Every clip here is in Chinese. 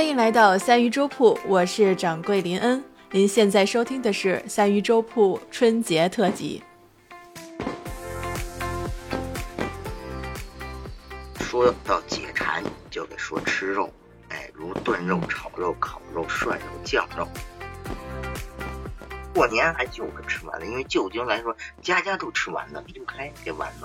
欢迎来到三鱼粥铺，我是掌柜林恩。您现在收听的是三鱼粥铺春节特辑。说到解馋，就得说吃肉，哎，如炖肉、炒肉、烤肉、涮肉、酱肉。过年还就着吃丸子，因为旧京来说，家家都吃丸子，离不开这丸子。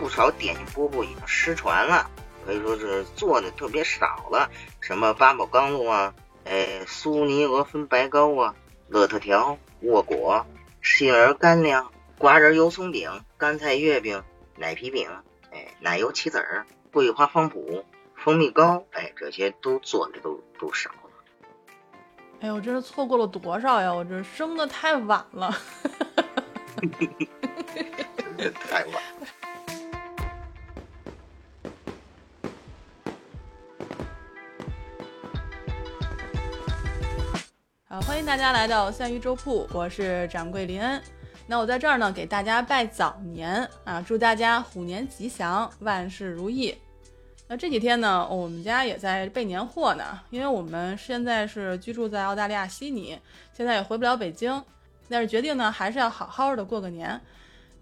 不少点心饽饽已经失传了，可以说是做的特别少了。什么八宝缸子啊，哎，苏尼鹅芬白糕啊，乐特条、沃果、杏仁干粮、瓜仁油松饼、干菜月饼、奶皮饼，哎，奶油棋子儿、桂花方脯、蜂蜜糕，哎，这些都做的都都少了。哎呦，真是错过了多少呀！我这生的太晚了，真 的太晚。啊，欢迎大家来到三鱼粥铺，我是掌柜林恩。那我在这儿呢，给大家拜早年啊，祝大家虎年吉祥，万事如意。那这几天呢，我们家也在备年货呢，因为我们现在是居住在澳大利亚悉尼，现在也回不了北京，但是决定呢，还是要好好的过个年。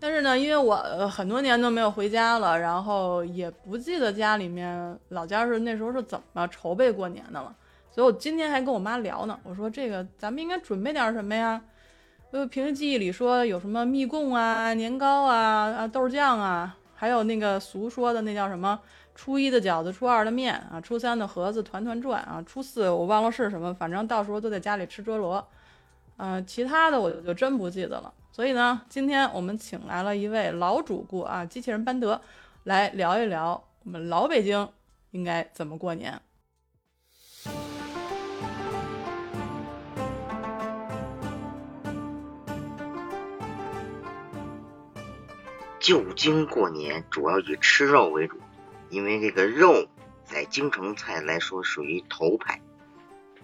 但是呢，因为我很多年都没有回家了，然后也不记得家里面老家是那时候是怎么筹备过年的了。所以我今天还跟我妈聊呢，我说这个咱们应该准备点什么呀？呃，平时记忆里说有什么蜜供啊、年糕啊、啊豆酱啊，还有那个俗说的那叫什么初一的饺子、初二的面啊、初三的盒子团团转啊、初四我忘了是什么，反正到时候都在家里吃桌罗。呃，其他的我就真不记得了。所以呢，今天我们请来了一位老主顾啊，机器人班德，来聊一聊我们老北京应该怎么过年。旧京过年主要以吃肉为主，因为这个肉在京城菜来说属于头牌，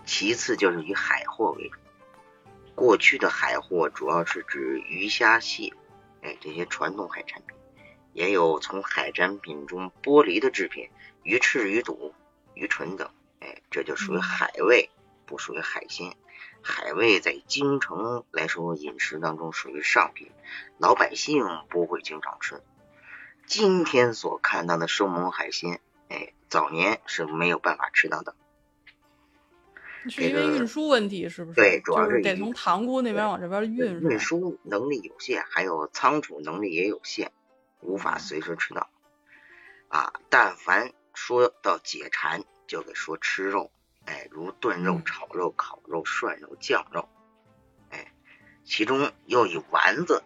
其次就是以海货为主。过去的海货主要是指鱼虾蟹，哎，这些传统海产品，也有从海产品中剥离的制品，鱼翅、鱼肚、鱼唇等，哎，这就属于海味，不属于海鲜。海味在京城来说，饮食当中属于上品，老百姓不会经常吃。今天所看到的生猛海鲜，哎，早年是没有办法吃到的。是因为运输问题，是不是？对，主要是得从塘沽那边往这边运。运输能力有限，还有仓储能力也有限，无法随时吃到。啊，但凡说到解馋，就得说吃肉。哎，如炖肉、炒肉、烤肉、涮肉、酱肉，哎，其中又以丸子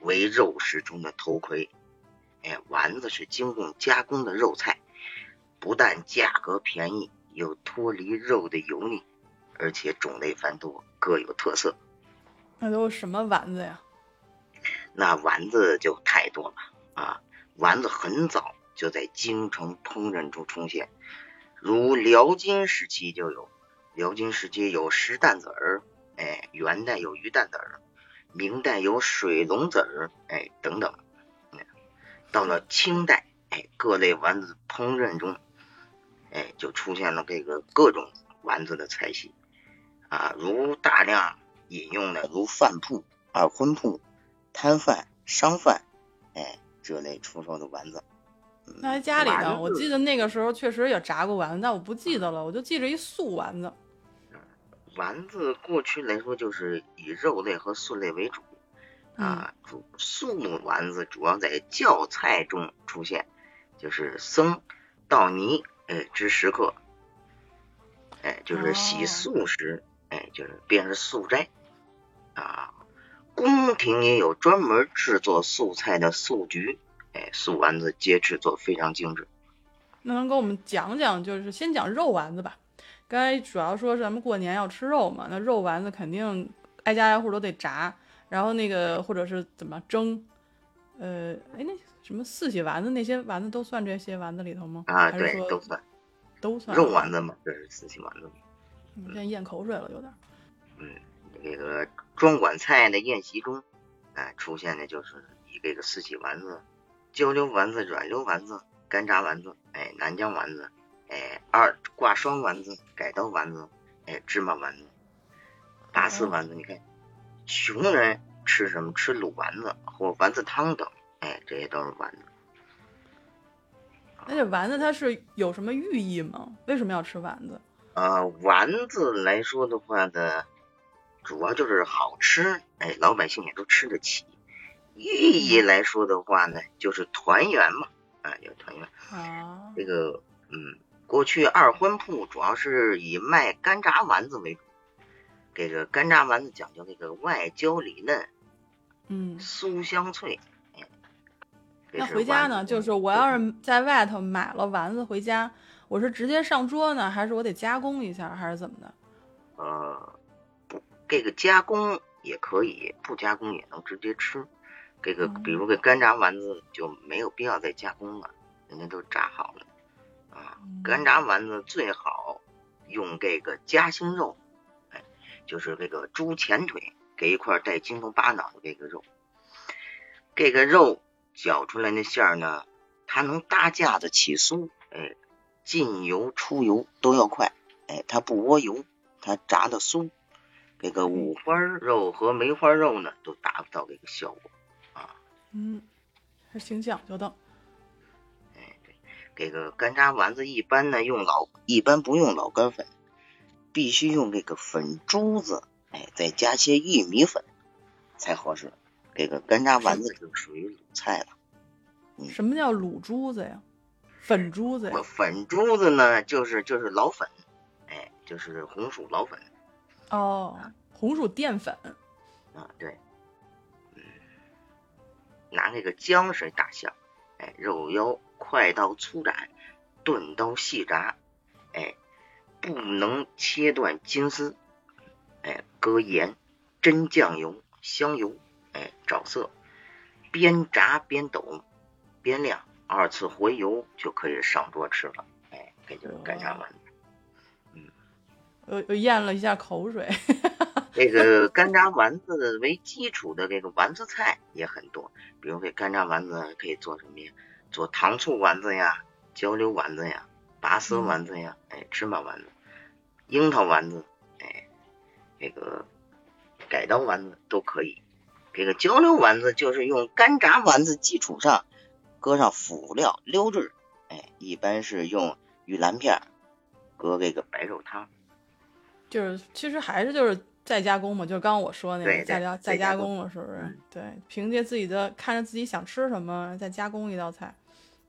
为肉食中的头盔。哎，丸子是经过加工的肉菜，不但价格便宜，又脱离肉的油腻，而且种类繁多，各有特色。那都是什么丸子呀？那丸子就太多了啊！丸子很早就在京城烹饪中出现。如辽金时期就有，辽金时期有石蛋子儿，哎，元代有鱼蛋子儿，明代有水龙子儿，哎，等等。到了清代，哎，各类丸子烹饪中，哎，就出现了这个各种丸子的菜系，啊，如大量引用的如饭铺、二荤铺、摊贩、商贩，哎，这类出售的丸子。那在家里呢？我记得那个时候确实也炸过丸子，但我不记得了，我就记着一素丸子。丸子过去来说就是以肉类和素类为主啊，主素丸子主要在教菜中出现，就是僧道尼哎之食客，哎就是洗素时哎就是便是素斋啊，宫廷也有专门制作素菜的素局。哎，素丸子皆制作非常精致。那能给我们讲讲，就是先讲肉丸子吧。刚才主要说是咱们过年要吃肉嘛，那肉丸子肯定挨家挨户都得炸，然后那个或者是怎么蒸？呃，哎，那什么四喜丸子那些丸子都算这些丸子里头吗？啊，对，都算，都算肉丸子嘛，这是四喜丸子。现在咽口水了，有点。嗯，那个庄馆菜的宴席中，哎，出现的就是以这个四喜丸子。焦溜丸子、软溜丸子、干炸丸子，哎，南姜丸子，哎，二挂双丸子、改刀丸子，哎，芝麻丸子、拔丝丸子。你看，穷人吃什么？吃卤丸子或丸子汤等，哎，这些都是丸子。那这丸子它是有什么寓意吗？为什么要吃丸子？呃，丸子来说的话呢，主要就是好吃，哎，老百姓也都吃得起。寓意来说的话呢，就是团圆嘛，啊，就团圆。啊，这个，嗯，过去二婚铺主要是以卖干炸丸子为主，这个干炸丸子讲究那个外焦里嫩，嗯，酥香脆。那回家呢，就是我要是在外头买了丸子回家，我是直接上桌呢，还是我得加工一下，还是怎么的？呃，不，这个加工也可以，不加工也能直接吃。这个嗯比如这干炸丸子就没有必要再加工了，人家都炸好了啊。嗯干炸丸子最好用这个夹心肉，哎，就是这个猪前腿，给一块带筋头巴脑的这个肉。这个肉搅出来那馅儿呢，它能搭架子起酥，哎，进油出油都要快，哎，它不窝油，它炸的酥。这个五花肉和梅花肉呢，都达不到这个效果。嗯，还挺讲究的。哎，对，这个干炸丸子一般呢用老，一般不用老干粉，必须用这个粉珠子，哎，再加些玉米粉才合适。这个干炸丸子就属于卤菜了。嗯什么叫卤珠子呀？粉珠子呀？粉珠子呢，就是就是老粉，哎，就是红薯老粉哦，红薯淀粉。啊，对，嗯，拿那个浆水打馅儿，哎，肉腰快刀粗斩，钝刀细炸，哎，不能切断筋丝，哎，搁盐、真酱油、香油，哎，找色，边炸边抖，边晾，二次回油就可以上桌吃了，哎，这就是干炸丸子。我我咽了一下口水。这个干炸丸子为基础的这个丸子菜也很多，比如这干炸丸子可以做什么呀？做糖醋丸子呀、焦溜丸子呀、拔丝丸子呀，哎，芝麻丸子、樱桃丸子，哎，这个改刀丸子都可以。这个焦溜丸子就是用干炸丸子基础上搁上辅料溜制儿，哎，一般是用玉兰片儿搁这个白肉汤。就是其实还是就是再加工嘛，就是刚刚我说那个再加再再加工了，是不是嗯？对，凭借自己的看着自己想吃什么，再加工一道菜，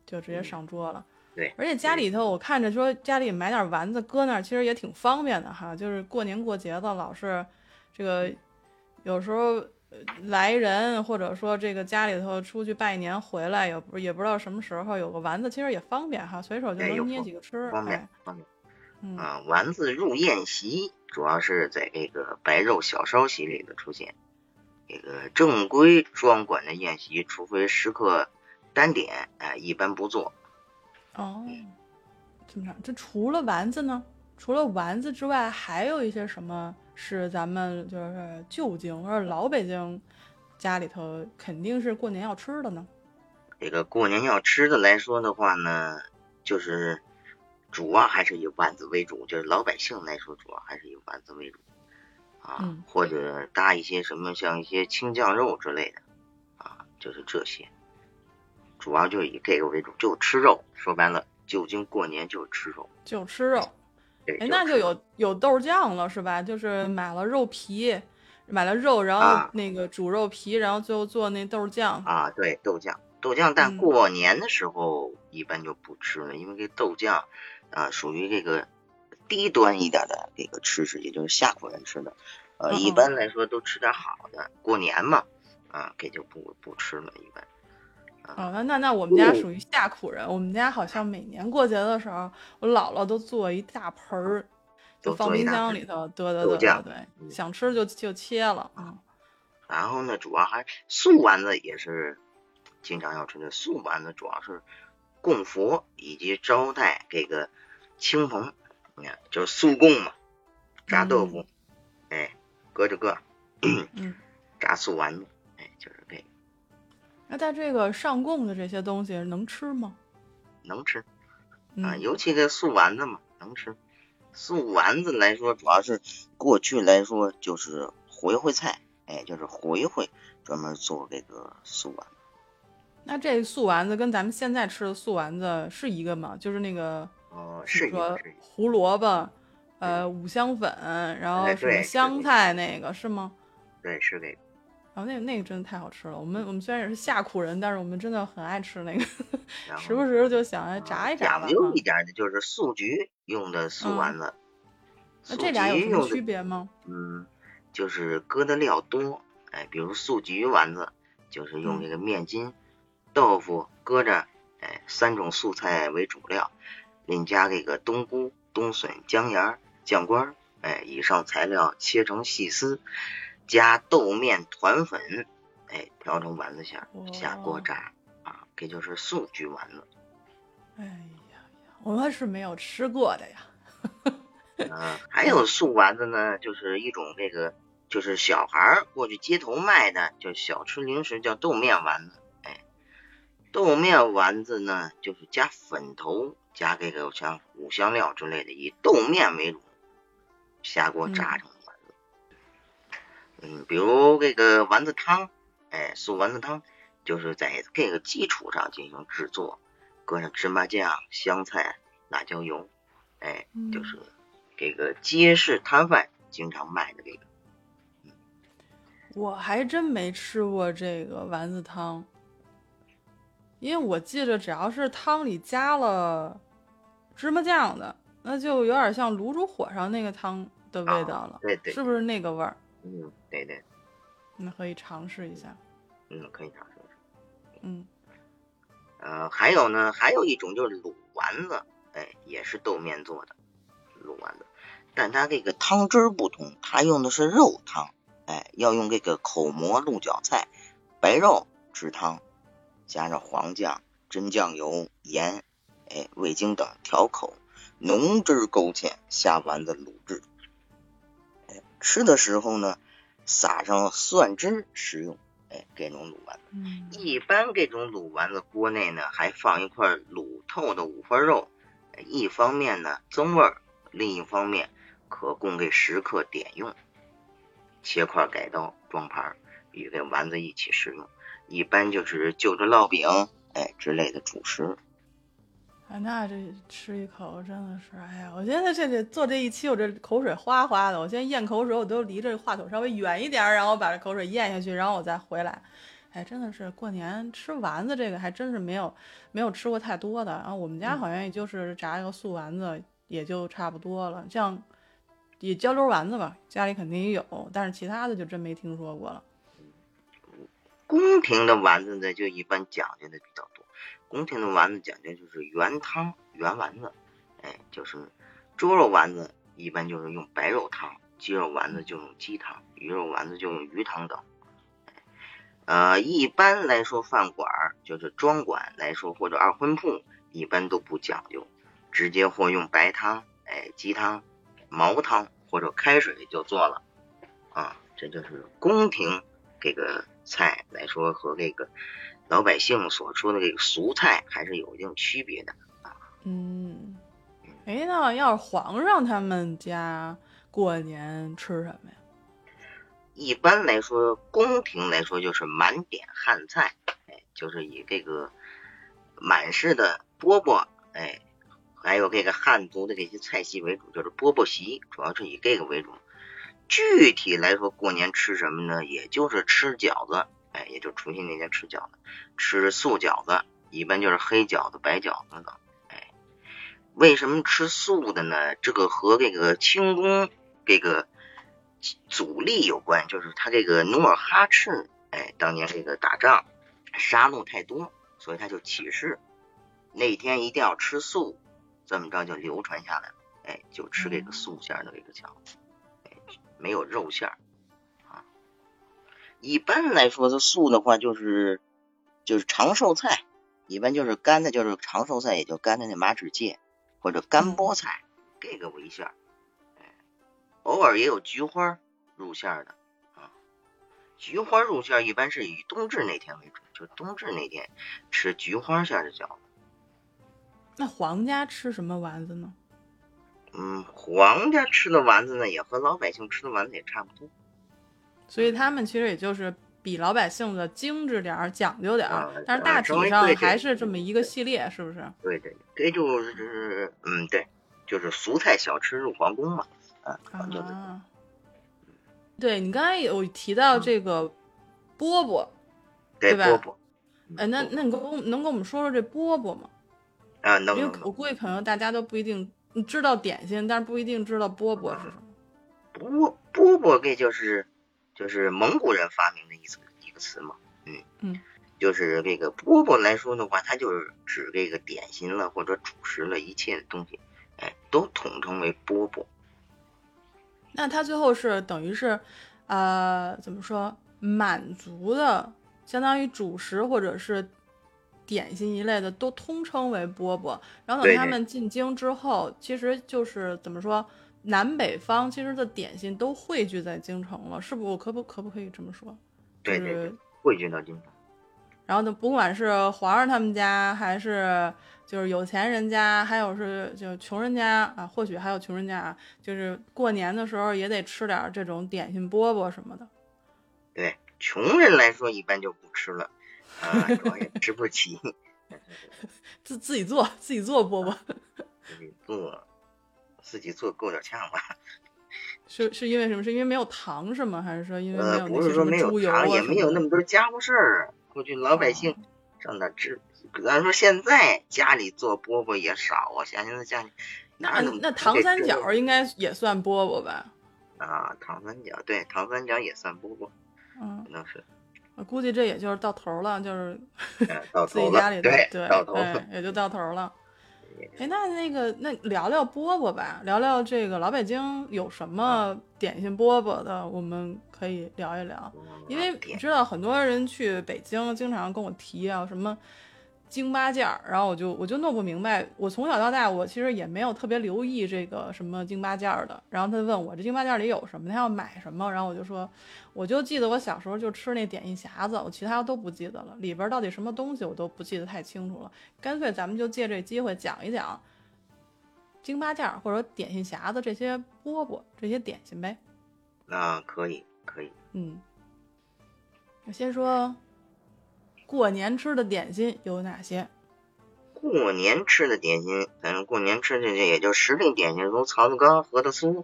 就直接嗯上桌了。对，而且家里头我看着说家里买点丸子搁那儿，其实也挺方便的哈。就是过年过节的，老是这个有时候呃来人，或者说这个家里头出去拜年回来，也不也不知道什么时候有个丸子，其实也方便哈，随手就能捏几个吃。方便哎，方便。嗯啊，丸子入宴席主要是在这个白肉小烧席里的出现。这个正规庄馆的宴席，除非食客单点，哎，一般不做。哦，这么着。这除了丸子呢？除了丸子之外，还有一些什么是咱们就是旧京或者老北京家里头肯定是过年要吃的呢？这个过年要吃的来说的话呢，就是主要还是以丸子为主，就是老百姓来说，主要还是以丸子为主啊，嗯或者搭一些什么像一些青酱肉之类的啊，就是这些，主要就以这个为主，就吃肉。说白了，酒精过年就是吃肉。就吃肉。哎，那就有有豆酱了是吧？就是买了肉皮，买了肉，然后啊那个煮肉皮，然后最后做那豆酱。啊，对，豆酱，豆酱，但嗯过年的时候一般就不吃了，因为这豆酱啊属于这个低端一点的这个吃食，也就是下苦人吃的。呃，一般来说都吃点好的，过年嘛，啊，给就不不吃了，一般。啊，那那那我们家嗯属于下苦人，我们家好像每年过节的时候，我姥姥都做一大盆儿，就都放冰箱里头，对对对对想吃就就切了啊。然后呢，主要还素丸子也是经常要吃的，素丸子主要是供佛以及招待这个亲朋，你看就是素供嘛，炸豆腐，哎，搁着搁，嗯，炸素丸子，哎，就是这个那在这个上供的这些东西能吃吗？能吃啊，嗯，尤其这素丸子嘛，能吃。素丸子来说，主要是过去来说就是回回菜，哎，就是回回专门做这个素丸子。那这素丸子跟咱们现在吃的素丸子是一个吗？就是那个，哦，是说胡萝卜，呃，五香粉，然后什么香菜那个是吗？对，是那个。然后那个那个真的太好吃了。我们我们虽然也是下苦人，但是我们真的很爱吃那个，时不时就想炸一炸。讲究一点的就是素菊用的素丸子。那这俩有什么区别吗？嗯，就是搁的料多。哎，比如素菊丸子，就是用这个面筋、豆腐搁着，哎，三种素菜为主料，另加这个冬菇、冬笋、姜芽、酱瓜，哎，以上材料切成细丝。加豆面团粉，哎，调成丸子馅儿，下锅炸啊，这就是素菊丸子。哎呀，我们是没有吃过的呀。嗯，还有素丸子呢，就是一种这个，就是小孩儿过去街头卖的，就小吃零食，叫豆面丸子。哎，豆面丸子呢，就是加粉头，加这个像五香料之类的，以豆面为主，下锅炸成丸子。嗯，比如这个丸子汤，哎，素丸子汤就是在这个基础上进行制作，搁上芝麻酱、香菜、辣椒油，哎，就是这个街市摊贩经常卖的这个。我还真没吃过这个丸子汤，因为我记着只要是汤里加了芝麻酱的，那就有点像卤煮火烧那个汤的味道了，对对，是不是那个味儿？嗯，对对，那可以尝试一下。嗯，可以尝试一下。嗯，呃，还有呢，还有一种就是卤丸子，哎，也是豆面做的卤丸子，但它这个汤汁不同，它用的是肉汤，哎，要用这个口蘑、鹿角菜、白肉汁汤，加上黄酱、真酱油、盐，哎，味精等调口，浓汁勾芡，下丸子卤制。吃的时候呢，撒上蒜汁食用，哎，这种卤丸子。嗯，一般这种卤丸子锅内呢，还放一块卤透的五花肉，一方面呢增味儿，另一方面可供给食客点用。切块改刀装盘，与这丸子一起食用。一般就是就着烙饼，哎之类的主食。啊那这吃一口真的是，哎呀，我现在这这做这一期，我这口水哗哗的。我现在咽口水，我都离这话筒稍微远一点，然后把这口水咽下去，然后我再回来。哎，真的是过年吃丸子这个还真是没有没有吃过太多的。然后我们家好像也就是炸一个素丸子，也就差不多了。像也浇溜丸子吧，家里肯定也有，但是其他的就真没听说过了。宫廷的丸子呢，就一般讲究的比较多。宫廷的丸子讲究就是原汤原丸子，哎，就是猪肉丸子一般就是用白肉汤，鸡肉丸子就用鸡汤，鱼肉丸子就用鱼汤等。呃，一般来说饭馆就是庄馆来说或者二婚铺一般都不讲究，直接或用白汤，哎，鸡汤、毛汤或者开水就做了。啊，这就是宫廷这个菜来说和这个。老百姓所说的这个俗菜还是有一定区别的啊。嗯，哎，那要是皇上他们家过年吃什么呀？一般来说，宫廷来说就是满点汉菜，哎，就是以这个满式的饽饽，哎，还有这个汉族的这些菜系为主，就是饽饽席，主要是以这个为主。具体来说，过年吃什么呢？也就是吃饺子。哎，也就除夕那天吃饺子，吃素饺子，一般就是黑饺子、白饺子等。哎，为什么吃素的呢？这个和这个清宫这个阻力有关，就是他这个努尔哈赤，哎，当年这个打仗杀戮太多，所以他就起誓那天一定要吃素，这么着就流传下来了。哎，就吃这个素馅的这个饺子，没有肉馅儿啊。一般来说，这素的话就是就是长寿菜，一般就是干的，就是长寿菜，也就干的那马齿苋或者干菠菜，这个为馅儿。偶尔也有菊花入馅的啊。菊花入馅一般是以冬至那天为主，就冬至那天吃菊花馅的饺子。那皇家吃什么丸子呢？嗯，皇家吃的丸子呢，也和老百姓吃的丸子也差不多。所以他们其实也就是比老百姓的精致点儿、讲究点儿，但是大体啊上对对还是这么一个系列，是不是？对对，这就是嗯，对，就是俗菜小吃入皇宫嘛。啊，就是啊，对你刚才有提到这个饽饽，对吧饽饽。哎，那嗯那你跟我能跟我们说说这饽饽吗？啊，能因为我估计可能大家都不一定知道点心，但是不一定知道饽饽是什么。饽饽饽这就是就是蒙古人发明的一词一个词嘛。嗯嗯，就是这个饽饽来说的话，它就是指这个点心了或者主食了一切的东西，哎，都统称为饽饽。那它最后是等于是，呃，怎么说，满族的，相当于主食或者是点心一类的，都通称为饽饽。然后等他们进京之后，其实就是怎么说，南北方其实的点心都汇聚在京城了，是不？我可不可不可以这么说？就是对对对，汇聚到京城。然后呢，不管是皇上他们家，还是就是有钱人家，还有是就穷人家啊，或许还有穷人家啊，就是过年的时候也得吃点这种点心饽饽什么的。对，穷人来说一般就不吃了，啊，主要也吃不起，自自己做，自己做饽饽，自己做，自己做够点呛吧。是是因为什么？是因为没有糖是吗？还是说因为没呃，有那些什不是说没有糖，也没有那么多家伙事儿。过去老百姓哦上哪吃？咱说现在家里做饽饽也少啊，像现在家里那那糖三角应该也算饽饽吧？啊，糖三角对，糖三角也算饽饽，嗯可，能是我估计这也就是到头了，就是 自己，家里的对，对到头对了。，也就到头了。哎，那那个，那聊聊饽饽吧，聊聊这个老北京有什么点心饽饽的，我们可以聊一聊。因为你知道，很多人去北京经常跟我提啊，什么京八件儿，然后我就我就弄不明白。我从小到大，我其实也没有特别留意这个什么京八件儿的。然后他问我这京八件儿里有什么，他要买什么，然后我就说，我就记得我小时候就吃那点心匣子，我其他都不记得了，里边到底什么东西我都不记得太清楚了。干脆咱们就借这机会讲一讲京八件儿或者点心匣子这些饽饽这些点心呗。那，可以可以。嗯，我先说过年吃的点心有哪些？过年吃的点心，咱们过年吃的这也就时令点心，如槽子糕、核桃酥，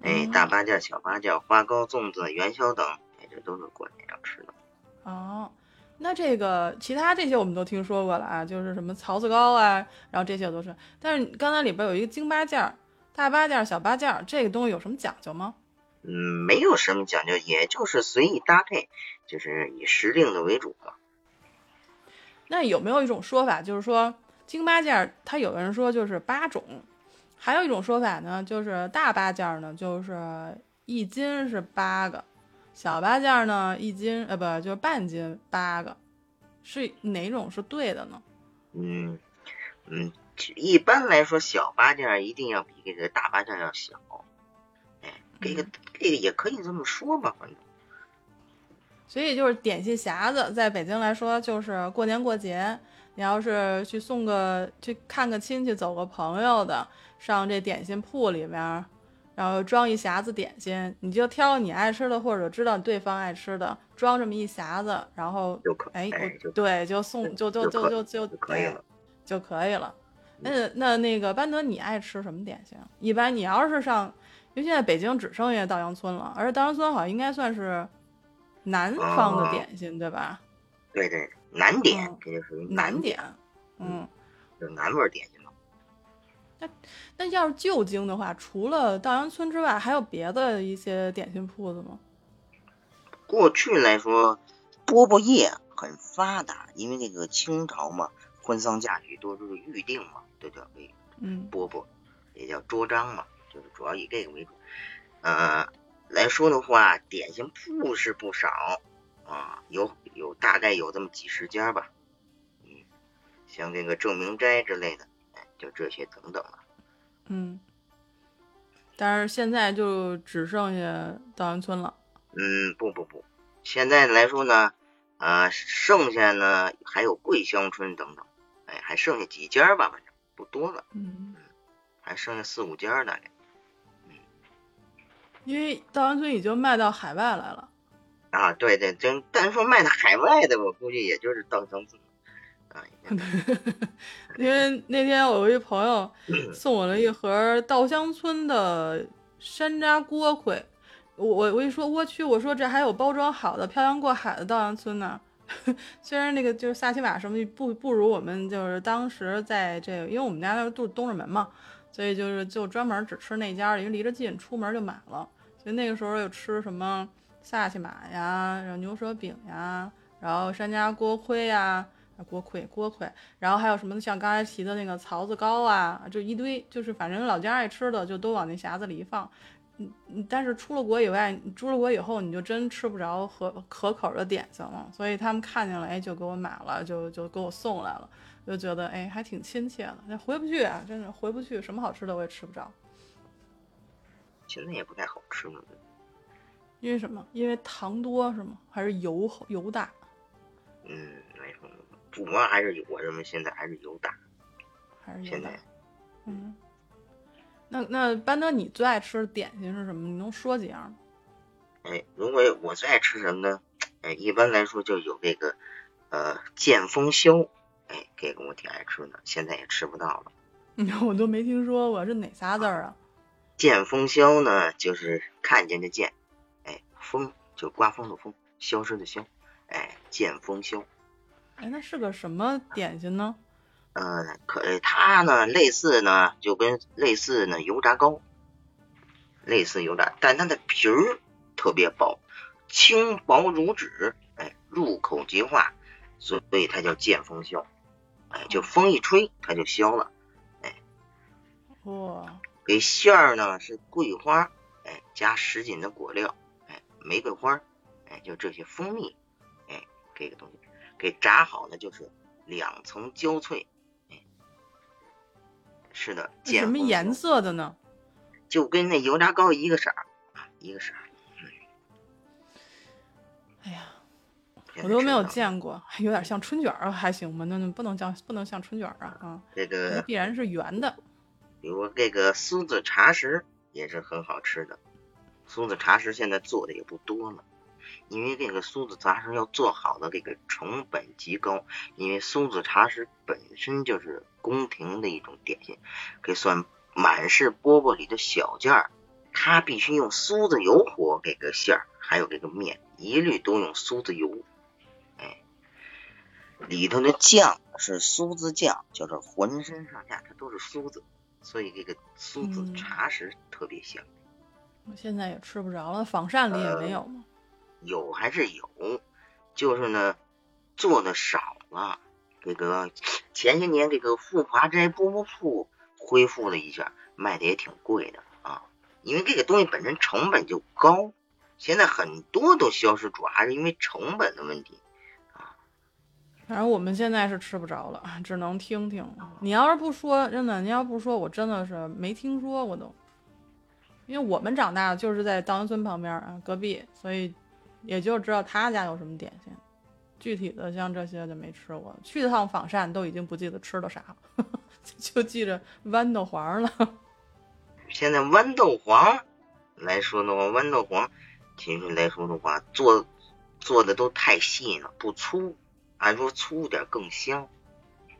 哎，嗯大八件、小八件、花糕、粽子、元宵等，哎，这都是过年要吃的。哦，那这个其他这些我们都听说过了啊，就是什么槽子糕啊，然后这些我都是。但是刚才里边有一个京八件儿、大八件儿、小八件儿，这个东西有什么讲究吗？嗯，没有什么讲究，也就是随意搭配，就是以时令的为主嘛。那有没有一种说法，就是说京八件儿，它有的人说就是八种，还有一种说法呢，就是大八件儿呢，就是一斤是八个，小八件儿呢一斤呃不就是半斤八个，是哪种是对的呢？嗯嗯，一般来说，小八件一定要比这个大八件要小。哎，这个嗯这个也可以这么说吧，反正。所以就是点心匣子，在北京来说，就是过年过节，你要是去送个去看个亲戚、走个朋友的，上这点心铺里面，然后装一匣子点心，你就挑你爱吃的或者知道对方爱吃的，装这么一匣子，然后就可哎，对，就送就就就就就可以哎了。就可以了。那那那个班德，你爱吃什么点心？一般你要是上，因为现在北京只剩下稻香村了，而且稻香村好像应该算是南方的哦点心，对吧？对对，南点嗯，这就属于南点，嗯。就南味点心嘛。那那要是旧京的话，除了稻香村之外，还有别的一些点心铺子吗？过去来说，饽饽业很发达，因为那个清朝嘛，婚丧嫁娶多都是预定嘛，这叫为嗯饽饽，也叫桌张嘛，就是主要以这个为主。呃，来说的话，点心铺是不少啊，有有大概有这么几十家吧，嗯，像这个正明斋之类的，哎，就这些等等了。嗯。但是现在就只剩下稻香村了。嗯，不不不，现在来说呢，呃，剩下呢还有桂香村等等，哎，还剩下几家吧，反正不多了。嗯，还剩下四五家大概。因为稻香村已经卖到海外来了。啊，对对，真单说卖到海外的，我估计也就是稻香村。啊，因为那天我有一朋友送我了一盒稻香村的山楂锅盔，我我我一说我去，我说这还有包装好的漂洋过海的稻香村呢。虽然那个就是萨琪玛什么不不如我们就是当时在这个，因为我们家那住东直门嘛，所以就是就专门只吃那家，因为离着近，出门就买了。就那个时候又吃什么萨琪玛呀，然后牛舌饼呀，然后山楂锅盔呀，锅盔锅盔，然后还有什么像刚才提的那个槽子糕啊，就一堆，就是反正老家爱吃的就都往那匣子里一放。嗯，但是出了国以外，出了国以后你就真吃不着可可口的点心了。所以他们看见了，哎，就给我买了，就就给我送来了，就觉得哎还挺亲切的。那回不去啊，真是回不去，什么好吃的我也吃不着。现在也不太好吃了，因为什么？因为糖多是吗？还是油油大？嗯，没什么，主要还是，我认为现在还是油大，还是现在，嗯。那那班德，你最爱吃的点心是什么？你能说几样吗？哎，如果我最爱吃什么呢？哎，一般来说就有这个呃剑风宵，哎，这个我挺爱吃的，现在也吃不到了。我都没听说过，是哪仨字儿啊？剑风消呢，就是看见的见，哎，风就刮风的风，消失的消，哎，见风消。哎，那是个什么点心呢？呃，可它呢，类似呢，就跟类似呢油炸糕，类似油炸，但它的皮儿特别薄，轻薄如纸，哎，入口即化，所以它叫见风消，哎，就风一吹它就消了，哎，哇，给馅儿呢是桂花，哎，加什锦的果料，哎，玫瑰花，哎，就这些蜂蜜，哎，这个东西给炸好呢就是两层焦脆。是的，什么颜色的呢？就跟那油炸糕一个色儿啊，一个色儿。哎呀，我都没有见过，有点像春卷儿，还行吗？那不能叫不能像春卷儿啊啊！这个必然是圆的。比如这个苏子茶食也是很好吃的，苏子茶食现在做的也不多了。因为这个苏子茶食要做好的，这个成本极高。因为苏子茶食本身就是宫廷的一种点心，可以算满是饽饽里的小件儿。它必须用苏子油和这个馅儿，还有这个面，一律都用苏子油。哎，里头的酱是苏子酱，就是浑身上下它都是苏子，所以这个苏子茶食特别香。我现在也吃不着了，仿膳里也没有吗？有还是有，就是呢，做的少了。这个前些年这个富华斋波波铺恢复了一下，卖的也挺贵的啊。因为这个东西本身成本就高，现在很多都消失，主要还是因为成本的问题啊。反正我们现在是吃不着了，只能听听。你要是不说，真的，你要不说，我真的是没听说过都。因为我们长大就是在稻香村旁边啊，隔壁，所以。也就知道他家有什么点心，具体的像这些就没吃过。去趟仿膳都已经不记得吃了啥了，就记着豌豆黄了。现在豌豆黄来说的话，豌豆黄其实来说的话，做做的都太细了，不粗，按说粗点更香。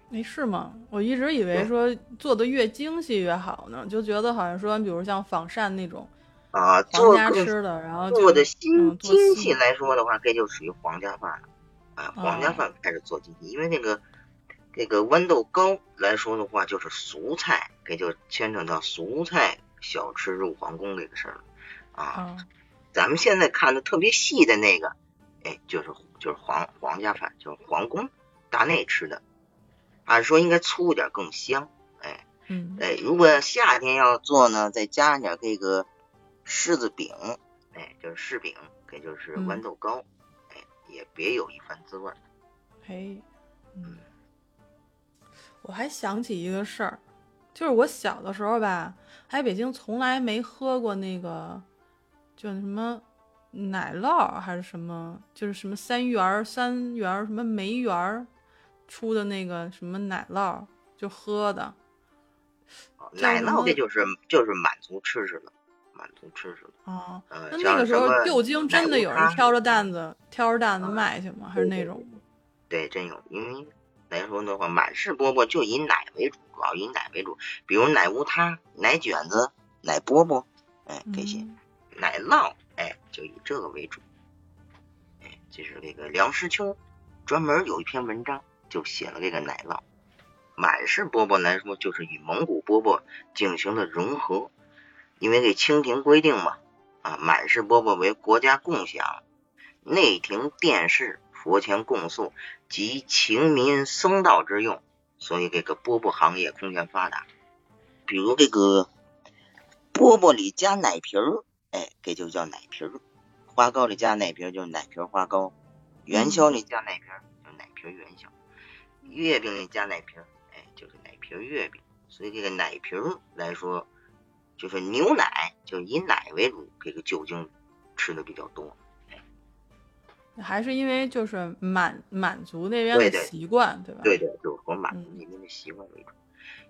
没事吗？我一直以为说做的越精细越好呢，就觉得好像说，比如像仿膳那种。啊，做吃的，然后做的精精细来说的话，这就属于皇家饭了。啊，皇家饭开始做精细，因为那个这个豌豆糕来说的话，就是俗菜，这就牵扯到俗菜小吃入皇宫这个事儿了。啊，咱们现在看的特别细的那个，哎，就是就是皇皇家饭，就是皇宫大内吃的。按说应该粗一点更香，哎，嗯，哎，如果夏天要做呢，再加上点这个。柿子饼，哎，就是柿饼，也就是豌豆糕，哎，也别有一番滋味。嘿，嗯，我还想起一个事儿，就是我小的时候吧，来北京从来没喝过那个，就什么奶酪还是什么，就是什么三元三元什么梅园出的那个什么奶酪，就喝的。奶酪这就是就是满足吃食的，满足吃食的。哦，呃，那那个时候像什么旧京真的有人挑着担子挑着担子卖去吗？还是那种？对，真有，因为来说的话，满式饽饽就以奶为主，主要以奶为主，比如奶无他、奶卷子、奶饽饽，哎，这些、嗯奶酪，哎，就以这个为主。哎，就是这个梁实秋专门有一篇文章就写了这个奶酪。满式饽饽来说，就是与蒙古饽饽进行了融合，因为这清廷规定嘛，啊，满式饽饽为国家共享，内廷殿试、佛前供塑及情民僧道之用，所以这个饽饽行业空前发达。比如这个饽饽里加奶皮儿，哎，这就叫奶皮儿；花糕里加奶皮儿就是奶皮儿花糕；元宵里加奶皮儿就是奶皮儿元宵；月饼里加奶皮儿，哎，就是奶皮儿月饼。所以这个奶皮儿来说，就是牛奶，就以奶为主，这个酒精吃的比较多。还是因为就是满满族那边的对对习惯，对吧？对对，就是和满族嗯那边的习惯为主。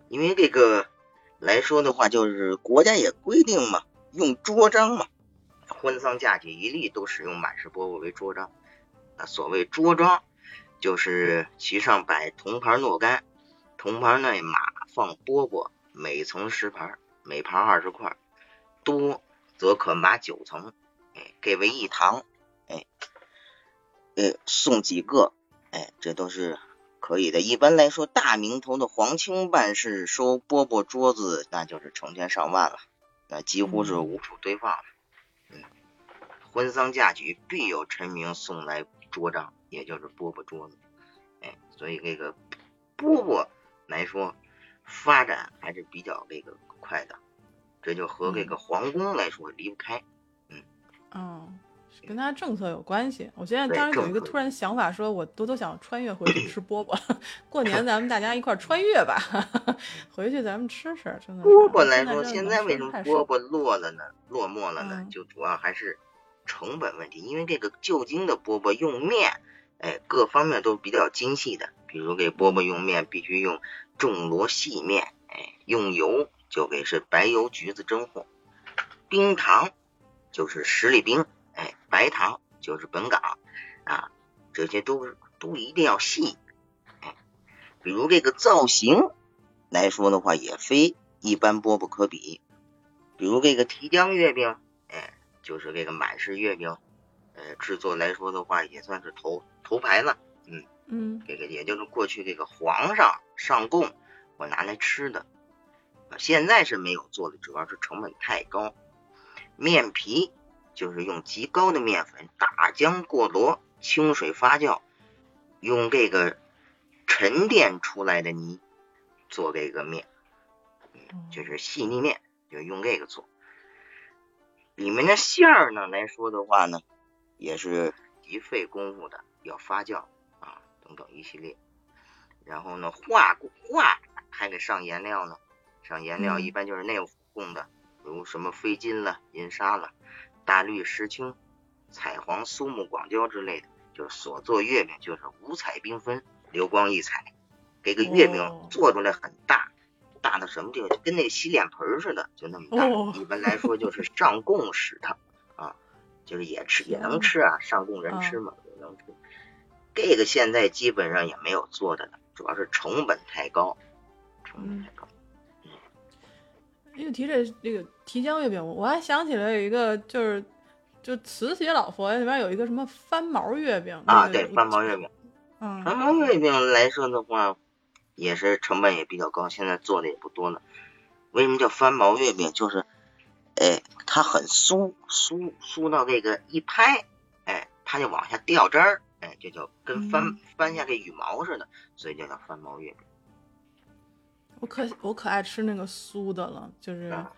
因为这个来说的话，就是国家也规定嘛，用桌章嘛，婚丧嫁娶一律都使用满是饽饽为桌章。那所谓桌章，就是其上摆铜盘若干，铜盘内码放饽饽，每层十盘，每盘二十块，多则可码九层，哎，给为一堂，哎，呃，送几个，哎，这都是可以的。一般来说，大名头的皇亲办事收饽饽桌子，那就是成千上万了，那几乎是无处堆放了。嗯，婚丧嫁娶必有臣民送来桌帐，也就是饽饽桌子。哎，所以这个饽饽来说，发展还是比较这个快的，这就和这个皇宫来说离不开。嗯，跟他政策有关系。我现在对当时有一个突然想法，说我多多想穿越回去吃饽饽，过年咱们大家一块儿穿越吧，回去咱们吃吃，真的。饽饽来说，现现在为什么饽饽？落了呢？落寞了呢？嗯就主要还是成本问题，因为这个旧京的饽饽用面，哎，各方面都比较精细的。比如给饽饽用面必须用重罗细面，哎，用油就给是白油橘子蒸货，冰糖就是十里冰，哎，白糖就是本港啊，这些都是都一定要细。哎，比如这个造型来说的话，也非一般饽饽可比。比如这个提浆月饼，哎，就是这个满式月饼，呃，制作来说的话，也算是头头牌了。嗯嗯这个也就是过去这个皇上上贡我拿来吃的，啊现在是没有做的，主要是成本太高。面皮就是用极高的面粉打浆过箩，清水发酵，用这个沉淀出来的泥做这个面，嗯就是细腻面，就用这个做。里面的馅儿呢来说的话呢，也是极费功夫的，要发酵啊等等一系列。然后呢，画画还得上颜料呢，上颜料嗯一般就是内府供的，比如什么飞金了、银沙了、大绿石青、彩黄苏木广椒之类的，就是所做月饼就是五彩缤纷、流光溢彩。这个月饼哦做出来很大，大到什么地方？就跟那个洗脸盆儿似的，就那么大。哦一般来说就是上供使它啊，就是也吃也能吃啊，上供人吃嘛，也能吃。这个现在基本上也没有做的了，主要是成本太高，成本太高。因为提这这个提浆月饼，我还想起来有一个就是就慈禧老佛爷里边有一个什么翻毛月饼啊，对，翻毛月饼，嗯翻毛月饼来说的话，也是成本也比较高，现在做的也不多了。为什么叫翻毛月饼？就是，哎，它很酥，酥酥到这个一拍，哎，它就往下掉汁儿，哎，这叫跟翻、嗯翻下这羽毛似的，所以就叫翻毛月饼。我可我可爱吃那个酥的了，就是啊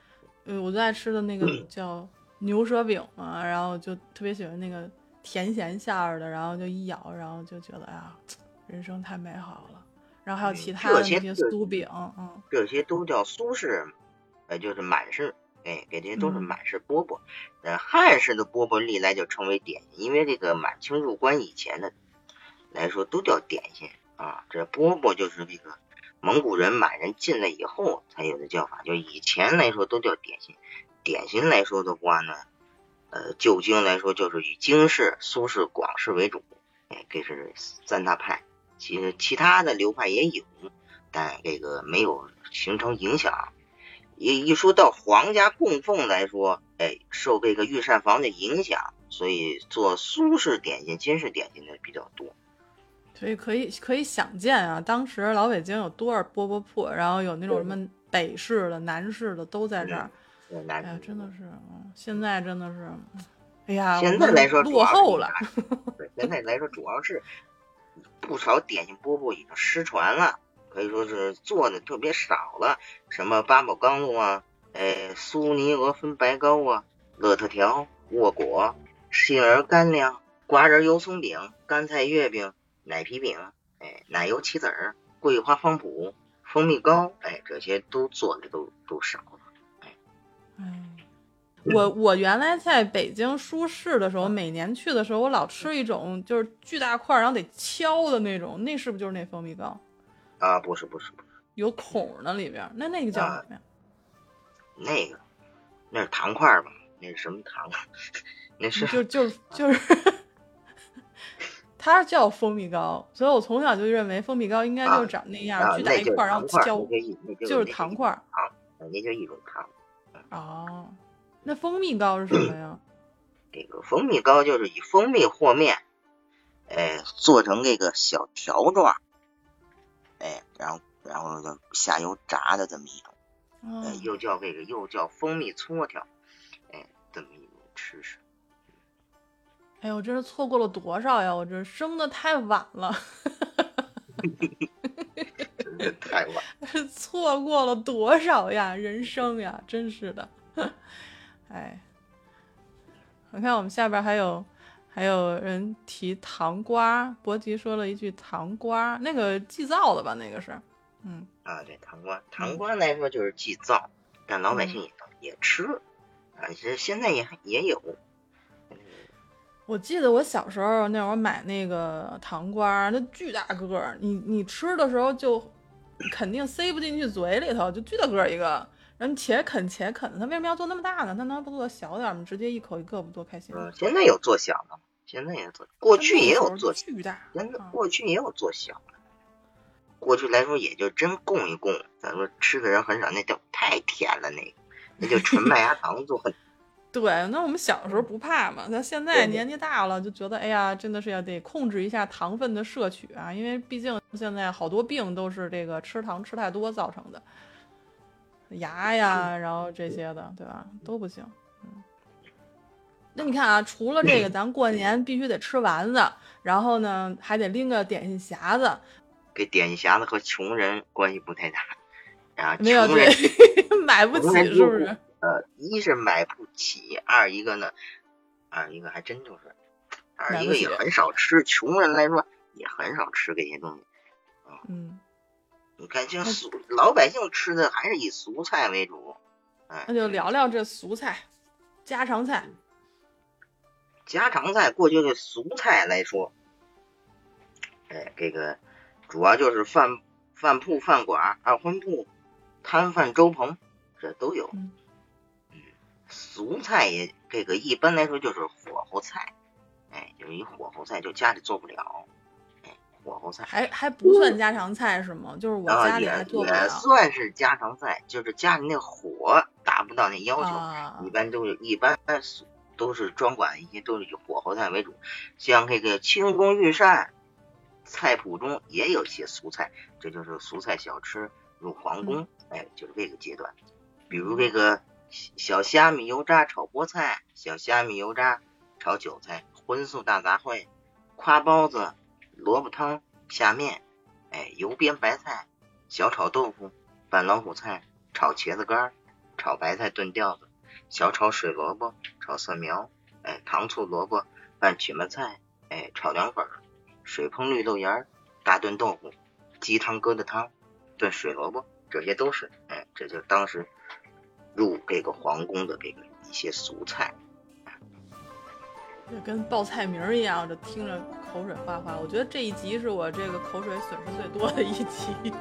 呃我最爱吃的那个 叫牛舌饼嘛，然后就特别喜欢那个甜咸馅儿的，然后就一咬，然后就觉得哎呀，人生太美好了。然后还有其他的那些酥饼，嗯这些都叫苏式，呃，就是满式，哎，给这些都是嗯满式饽饽。呃，汉式的饽饽历来就称为点心，因为这个满清入关以前的来说都叫点心啊。这饽饽就是这个蒙古人、满人进来以后才有的叫法，就以前来说都叫点心。点心来说的话呢，呃，旧京来说就是以京市、苏氏、广式为主，哎，这是三大派。其实其他的流派也有，但这个没有形成影响。一一说到皇家供奉来说，哎，受这个御膳房的影响，所以做苏式点心、金式点心的比较多。所以可以可以想见啊，当时老北京有多少饽饽铺，然后有那种什么北式的、南式的都在这儿。哎呀，真的是，现在真的是，哎呀，现在来说落后了。对，现在来说主要是不少点心饽饽已经失传了，可以说是做的特别少了。什么八宝缸子啊，哎，苏泥鹅粉白糕啊，乐特条、沃果、杏仁干粮、瓜仁油松饼、干菜月饼。奶皮饼，哎，奶油棋子儿，桂花方脯，蜂蜜糕，哎，这些都做的都都少了，哎，嗯，我我原来在北京舒适的时候，每年去的时候，我老吃一种就是巨大块，然后得敲的那种，那是不是就是那蜂蜜糕？啊，不是不是不是，有孔的里边，那那个叫什么呀？那个，那是糖块吧？那是什么糖？那是就就就是。它叫蜂蜜糕，所以我从小就认为蜂蜜糕应该就是长那样，巨大一块，然后焦，就是糖块。糖，那就一种糖。哦，那蜂蜜糕是什么呀？这个蜂蜜糕就是以蜂蜜和面，哎，做成这个小条状，哎，然后然后就下油炸的这么一种，哎，又叫这个又叫蜂蜜搓条，哎，这么一种吃食。哎呦，真是错过了多少呀！我这生的 太晚了，真的太晚，错过了多少呀？人生呀，真是的。哎，我看我们下边还有还有人提糖瓜，博吉说了一句糖瓜，那个祭灶的吧？那个是，嗯啊，对，糖瓜，糖瓜来说就是祭灶，但老百姓也也吃啊，其实现在也也有。我记得我小时候那会儿买那个糖瓜，那巨大个儿，你你吃的时候就肯定塞不进去嘴里头，就巨大个儿一个，然后且啃且啃。他为什么要做那么大呢？他能不做小点吗？直接一口一个不多开心？嗯，现在有做小的，现在也做，过去也有做巨大，现在过去也有做小的。过去来说也就真供一供，咱说吃的人很少，那叫太甜了，那个那就纯麦芽糖做。对，那我们小时候不怕嘛，那现在年纪大了就觉得，哎呀，真的是要得控制一下糖分的摄取啊，因为毕竟现在好多病都是这个吃糖吃太多造成的，牙呀，然后这些的，对吧？都不行。嗯，那你看啊，除了这个，咱过年必须得吃丸子，然后呢，还得拎个点心匣子。给点心匣子和穷人关系不太大，啊，没有对，买不起是不是？呃，一是买不起，二一个呢，二一个还真就是，二一个也很少吃，穷人来说也很少吃这些东西。嗯，你看，像俗老百姓吃的还是以俗菜为主。哎，那就聊聊这俗菜，家常菜。家常菜，过去的俗菜来说，哎，这个主要就是饭饭铺、饭馆、二荤铺、摊贩、粥棚，这都有。俗菜也这个一般来说就是火候菜，哎，就是一火候菜，就家里做不了，哎，火候菜还还不算家常菜是吗？就是我家里还做不了。也算是家常菜，就是家里那火达不到那要求，一般都是一般都是专管一些都是以火候菜为主，像这个清宫御膳菜谱中也有些俗菜，这就是俗菜小吃入皇宫，哎，就是这个阶段，比如这个。小虾米油炸炒菠菜，小虾米油炸炒韭菜，荤素大杂烩，夸包子，萝卜汤，下面，哎，油煸白菜，小炒豆腐，拌老虎菜，炒茄子干，炒白菜炖吊子，小炒水萝卜，炒蒜苗，哎，糖醋萝卜拌曲麻菜，哎，炒凉粉，水烹绿豆芽，大炖豆腐，鸡汤疙瘩汤，炖水萝卜，这些都是，哎，这就当时。入这个皇宫的这个一些俗菜，这跟报菜名一样，这听着口水哗哗。我觉得这一集是我这个口水损失最多的一集。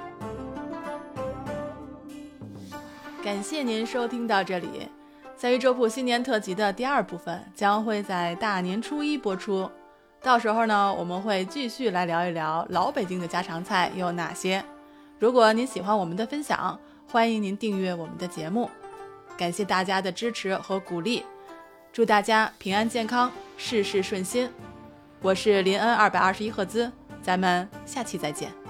感谢您收听到这里。在于粥铺新年特辑的第二部分将会在大年初一播出，到时候呢，我们会继续来聊一聊老北京的家常菜有哪些。如果您喜欢我们的分享，欢迎您订阅我们的节目。感谢大家的支持和鼓励，祝大家平安健康，事事顺心。我是林恩二百二十一赫兹，咱们下期再见。